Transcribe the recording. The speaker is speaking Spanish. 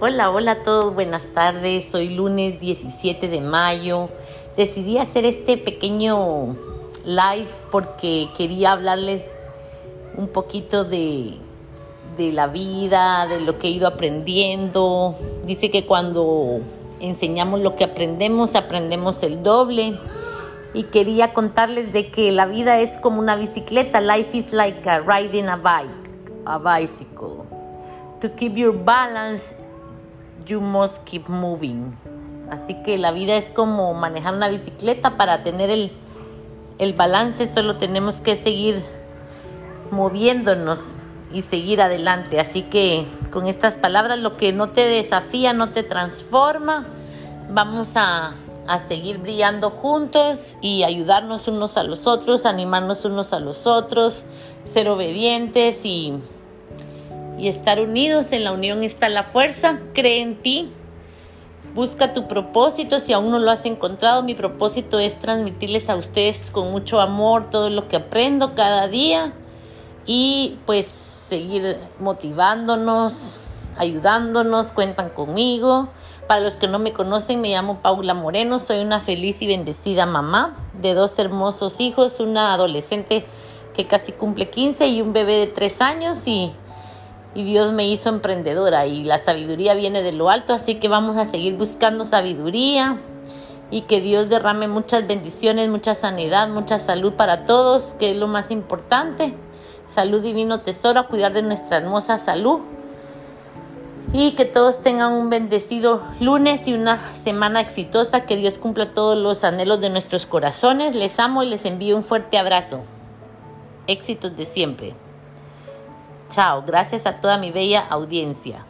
Hola, hola a todos, buenas tardes. Hoy lunes 17 de mayo. Decidí hacer este pequeño live porque quería hablarles un poquito de, de la vida, de lo que he ido aprendiendo. Dice que cuando enseñamos lo que aprendemos, aprendemos el doble. Y quería contarles de que la vida es como una bicicleta. Life is like a riding a bike, a bicycle. To keep your balance, you must keep moving. Así que la vida es como manejar una bicicleta. Para tener el, el balance solo tenemos que seguir moviéndonos y seguir adelante. Así que con estas palabras, lo que no te desafía, no te transforma. Vamos a, a seguir brillando juntos y ayudarnos unos a los otros, animarnos unos a los otros, ser obedientes y y estar unidos. En la unión está la fuerza. Cree en ti. Busca tu propósito. Si aún no lo has encontrado, mi propósito es transmitirles a ustedes con mucho amor todo lo que aprendo cada día y pues seguir motivándonos, ayudándonos. Cuentan conmigo. Para los que no me conocen, me llamo Paula Moreno. Soy una feliz y bendecida mamá de dos hermosos hijos, una adolescente que casi cumple 15 y un bebé de 3 años y y Dios me hizo emprendedora y la sabiduría viene de lo alto, así que vamos a seguir buscando sabiduría y que Dios derrame muchas bendiciones, mucha sanidad, mucha salud para todos, que es lo más importante. Salud divino tesoro, cuidar de nuestra hermosa salud. Y que todos tengan un bendecido lunes y una semana exitosa, que Dios cumpla todos los anhelos de nuestros corazones. Les amo y les envío un fuerte abrazo. Éxitos de siempre. Chao, gracias a toda mi bella audiencia.